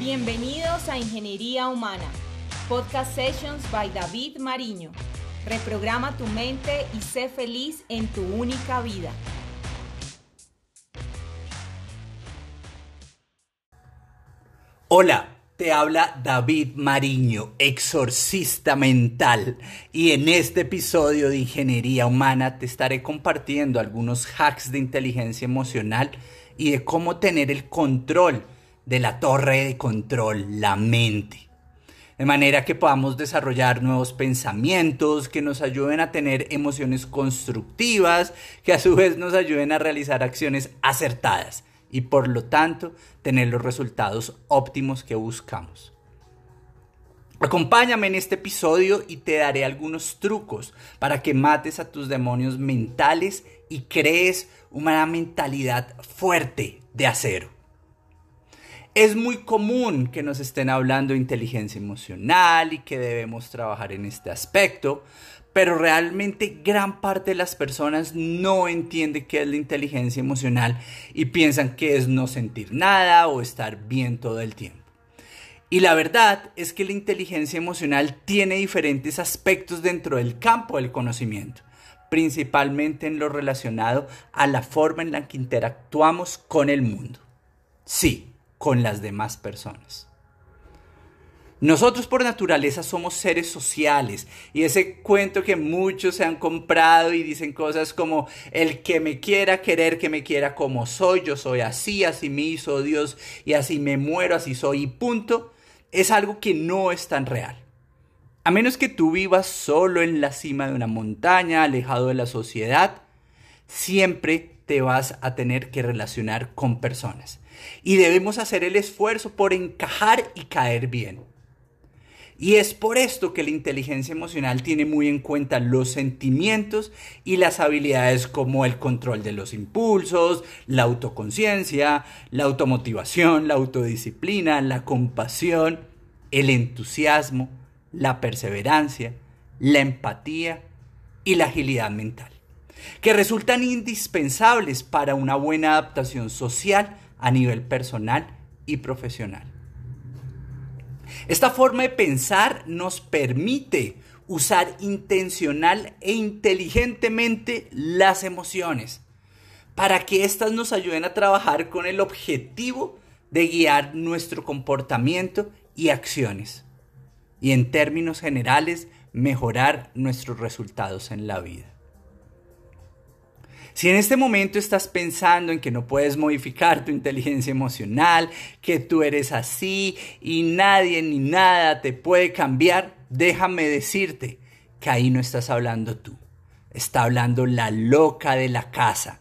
Bienvenidos a Ingeniería Humana, Podcast Sessions by David Mariño. Reprograma tu mente y sé feliz en tu única vida. Hola, te habla David Mariño, exorcista mental, y en este episodio de Ingeniería Humana te estaré compartiendo algunos hacks de inteligencia emocional y de cómo tener el control de la torre de control, la mente. De manera que podamos desarrollar nuevos pensamientos que nos ayuden a tener emociones constructivas, que a su vez nos ayuden a realizar acciones acertadas y por lo tanto tener los resultados óptimos que buscamos. Acompáñame en este episodio y te daré algunos trucos para que mates a tus demonios mentales y crees una mentalidad fuerte de acero. Es muy común que nos estén hablando de inteligencia emocional y que debemos trabajar en este aspecto, pero realmente gran parte de las personas no entiende qué es la inteligencia emocional y piensan que es no sentir nada o estar bien todo el tiempo. Y la verdad es que la inteligencia emocional tiene diferentes aspectos dentro del campo del conocimiento, principalmente en lo relacionado a la forma en la que interactuamos con el mundo. Sí, con las demás personas. Nosotros por naturaleza somos seres sociales y ese cuento que muchos se han comprado y dicen cosas como el que me quiera querer, que me quiera como soy, yo soy así, así me hizo Dios y así me muero, así soy y punto, es algo que no es tan real. A menos que tú vivas solo en la cima de una montaña, alejado de la sociedad, siempre te vas a tener que relacionar con personas. Y debemos hacer el esfuerzo por encajar y caer bien. Y es por esto que la inteligencia emocional tiene muy en cuenta los sentimientos y las habilidades como el control de los impulsos, la autoconciencia, la automotivación, la autodisciplina, la compasión, el entusiasmo, la perseverancia, la empatía y la agilidad mental, que resultan indispensables para una buena adaptación social a nivel personal y profesional. Esta forma de pensar nos permite usar intencional e inteligentemente las emociones para que éstas nos ayuden a trabajar con el objetivo de guiar nuestro comportamiento y acciones. Y en términos generales, mejorar nuestros resultados en la vida. Si en este momento estás pensando en que no puedes modificar tu inteligencia emocional, que tú eres así y nadie ni nada te puede cambiar, déjame decirte que ahí no estás hablando tú. Está hablando la loca de la casa,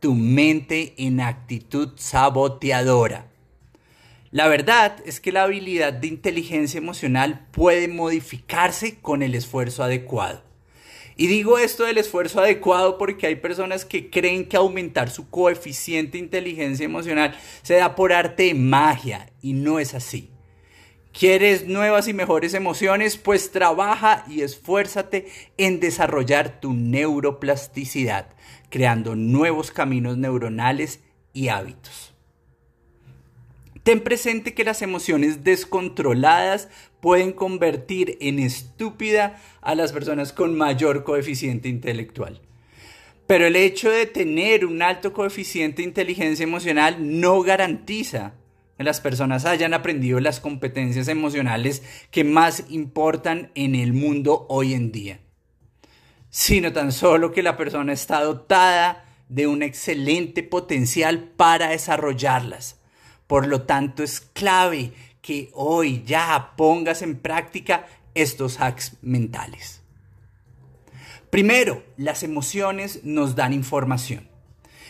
tu mente en actitud saboteadora. La verdad es que la habilidad de inteligencia emocional puede modificarse con el esfuerzo adecuado. Y digo esto del esfuerzo adecuado porque hay personas que creen que aumentar su coeficiente inteligencia emocional se da por arte de magia y no es así. ¿Quieres nuevas y mejores emociones? Pues trabaja y esfuérzate en desarrollar tu neuroplasticidad, creando nuevos caminos neuronales y hábitos. Ten presente que las emociones descontroladas pueden convertir en estúpida a las personas con mayor coeficiente intelectual. Pero el hecho de tener un alto coeficiente de inteligencia emocional no garantiza que las personas hayan aprendido las competencias emocionales que más importan en el mundo hoy en día, sino tan solo que la persona está dotada de un excelente potencial para desarrollarlas por lo tanto, es clave que hoy ya pongas en práctica estos hacks mentales. Primero, las emociones nos dan información.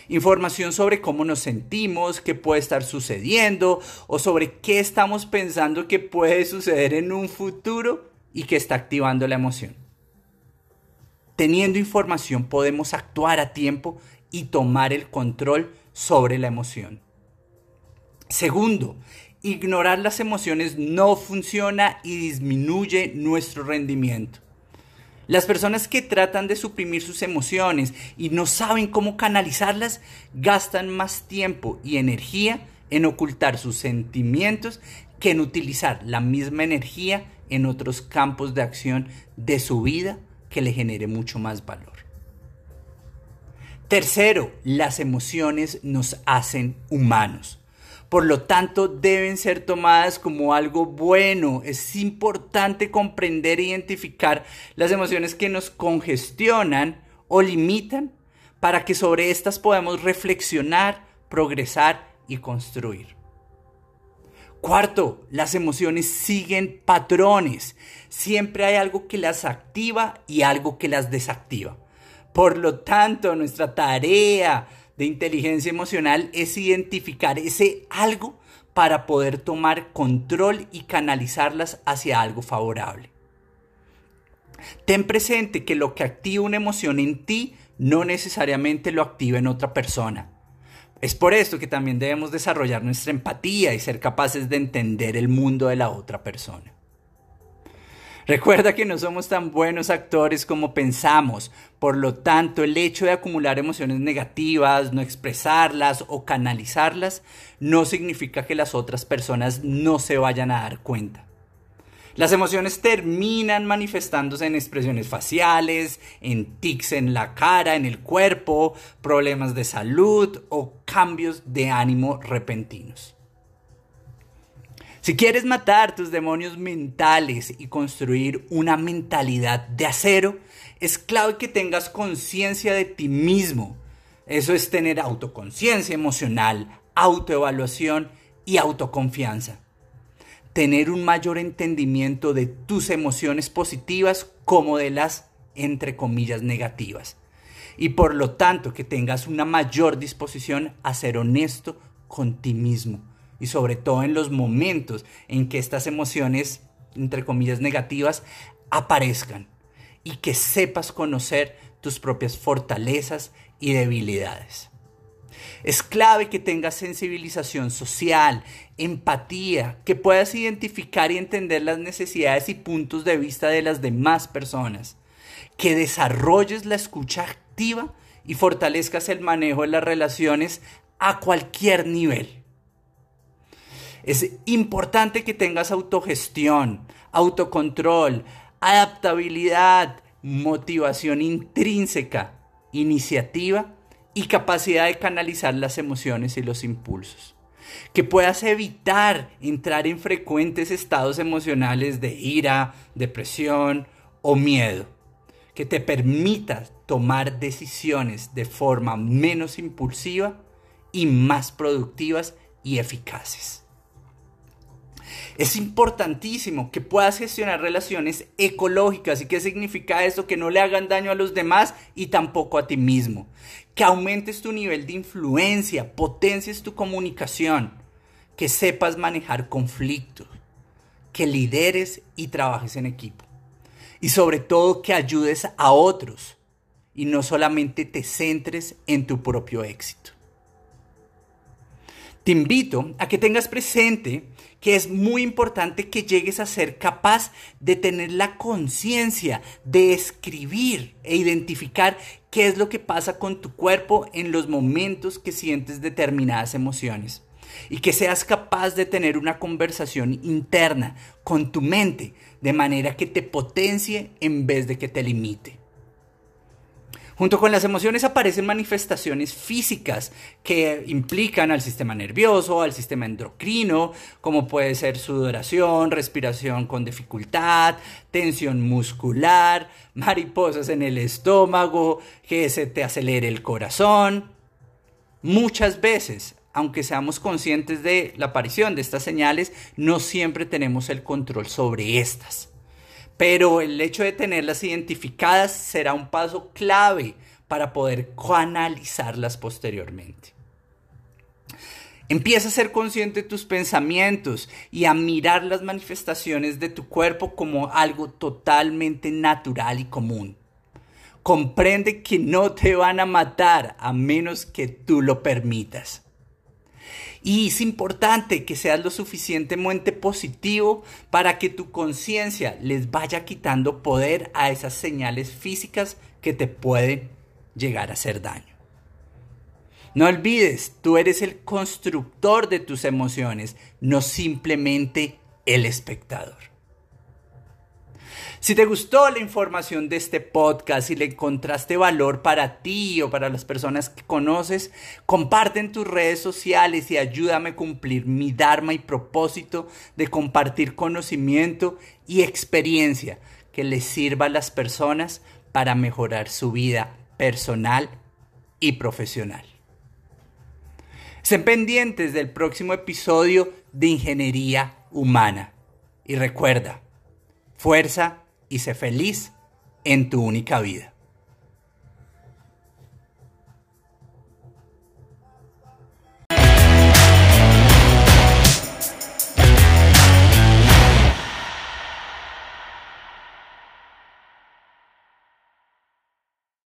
Información sobre cómo nos sentimos, qué puede estar sucediendo o sobre qué estamos pensando que puede suceder en un futuro y que está activando la emoción. Teniendo información podemos actuar a tiempo y tomar el control sobre la emoción. Segundo, ignorar las emociones no funciona y disminuye nuestro rendimiento. Las personas que tratan de suprimir sus emociones y no saben cómo canalizarlas gastan más tiempo y energía en ocultar sus sentimientos que en utilizar la misma energía en otros campos de acción de su vida que le genere mucho más valor. Tercero, las emociones nos hacen humanos. Por lo tanto, deben ser tomadas como algo bueno. Es importante comprender e identificar las emociones que nos congestionan o limitan para que sobre estas podamos reflexionar, progresar y construir. Cuarto, las emociones siguen patrones. Siempre hay algo que las activa y algo que las desactiva. Por lo tanto, nuestra tarea de inteligencia emocional es identificar ese algo para poder tomar control y canalizarlas hacia algo favorable. Ten presente que lo que activa una emoción en ti no necesariamente lo activa en otra persona. Es por esto que también debemos desarrollar nuestra empatía y ser capaces de entender el mundo de la otra persona. Recuerda que no somos tan buenos actores como pensamos, por lo tanto el hecho de acumular emociones negativas, no expresarlas o canalizarlas, no significa que las otras personas no se vayan a dar cuenta. Las emociones terminan manifestándose en expresiones faciales, en tics en la cara, en el cuerpo, problemas de salud o cambios de ánimo repentinos. Si quieres matar tus demonios mentales y construir una mentalidad de acero, es clave que tengas conciencia de ti mismo. Eso es tener autoconciencia emocional, autoevaluación y autoconfianza tener un mayor entendimiento de tus emociones positivas como de las, entre comillas, negativas. Y por lo tanto que tengas una mayor disposición a ser honesto con ti mismo. Y sobre todo en los momentos en que estas emociones, entre comillas, negativas aparezcan. Y que sepas conocer tus propias fortalezas y debilidades. Es clave que tengas sensibilización social, empatía, que puedas identificar y entender las necesidades y puntos de vista de las demás personas, que desarrolles la escucha activa y fortalezcas el manejo de las relaciones a cualquier nivel. Es importante que tengas autogestión, autocontrol, adaptabilidad, motivación intrínseca, iniciativa y capacidad de canalizar las emociones y los impulsos. Que puedas evitar entrar en frecuentes estados emocionales de ira, depresión o miedo. Que te permita tomar decisiones de forma menos impulsiva y más productivas y eficaces. Es importantísimo que puedas gestionar relaciones ecológicas. ¿Y qué significa esto? Que no le hagan daño a los demás y tampoco a ti mismo. Que aumentes tu nivel de influencia, potencies tu comunicación, que sepas manejar conflictos, que lideres y trabajes en equipo. Y sobre todo que ayudes a otros y no solamente te centres en tu propio éxito. Te invito a que tengas presente que es muy importante que llegues a ser capaz de tener la conciencia de escribir e identificar qué es lo que pasa con tu cuerpo en los momentos que sientes determinadas emociones. Y que seas capaz de tener una conversación interna con tu mente de manera que te potencie en vez de que te limite. Junto con las emociones aparecen manifestaciones físicas que implican al sistema nervioso, al sistema endocrino, como puede ser sudoración, respiración con dificultad, tensión muscular, mariposas en el estómago, que se te acelere el corazón. Muchas veces, aunque seamos conscientes de la aparición de estas señales, no siempre tenemos el control sobre estas. Pero el hecho de tenerlas identificadas será un paso clave para poder canalizarlas posteriormente. Empieza a ser consciente de tus pensamientos y a mirar las manifestaciones de tu cuerpo como algo totalmente natural y común. Comprende que no te van a matar a menos que tú lo permitas. Y es importante que seas lo suficientemente positivo para que tu conciencia les vaya quitando poder a esas señales físicas que te pueden llegar a hacer daño. No olvides, tú eres el constructor de tus emociones, no simplemente el espectador. Si te gustó la información de este podcast y le encontraste valor para ti o para las personas que conoces, comparte en tus redes sociales y ayúdame a cumplir mi dharma y propósito de compartir conocimiento y experiencia que les sirva a las personas para mejorar su vida personal y profesional. Estén pendientes del próximo episodio de Ingeniería Humana. Y recuerda, fuerza y sé feliz en tu única vida.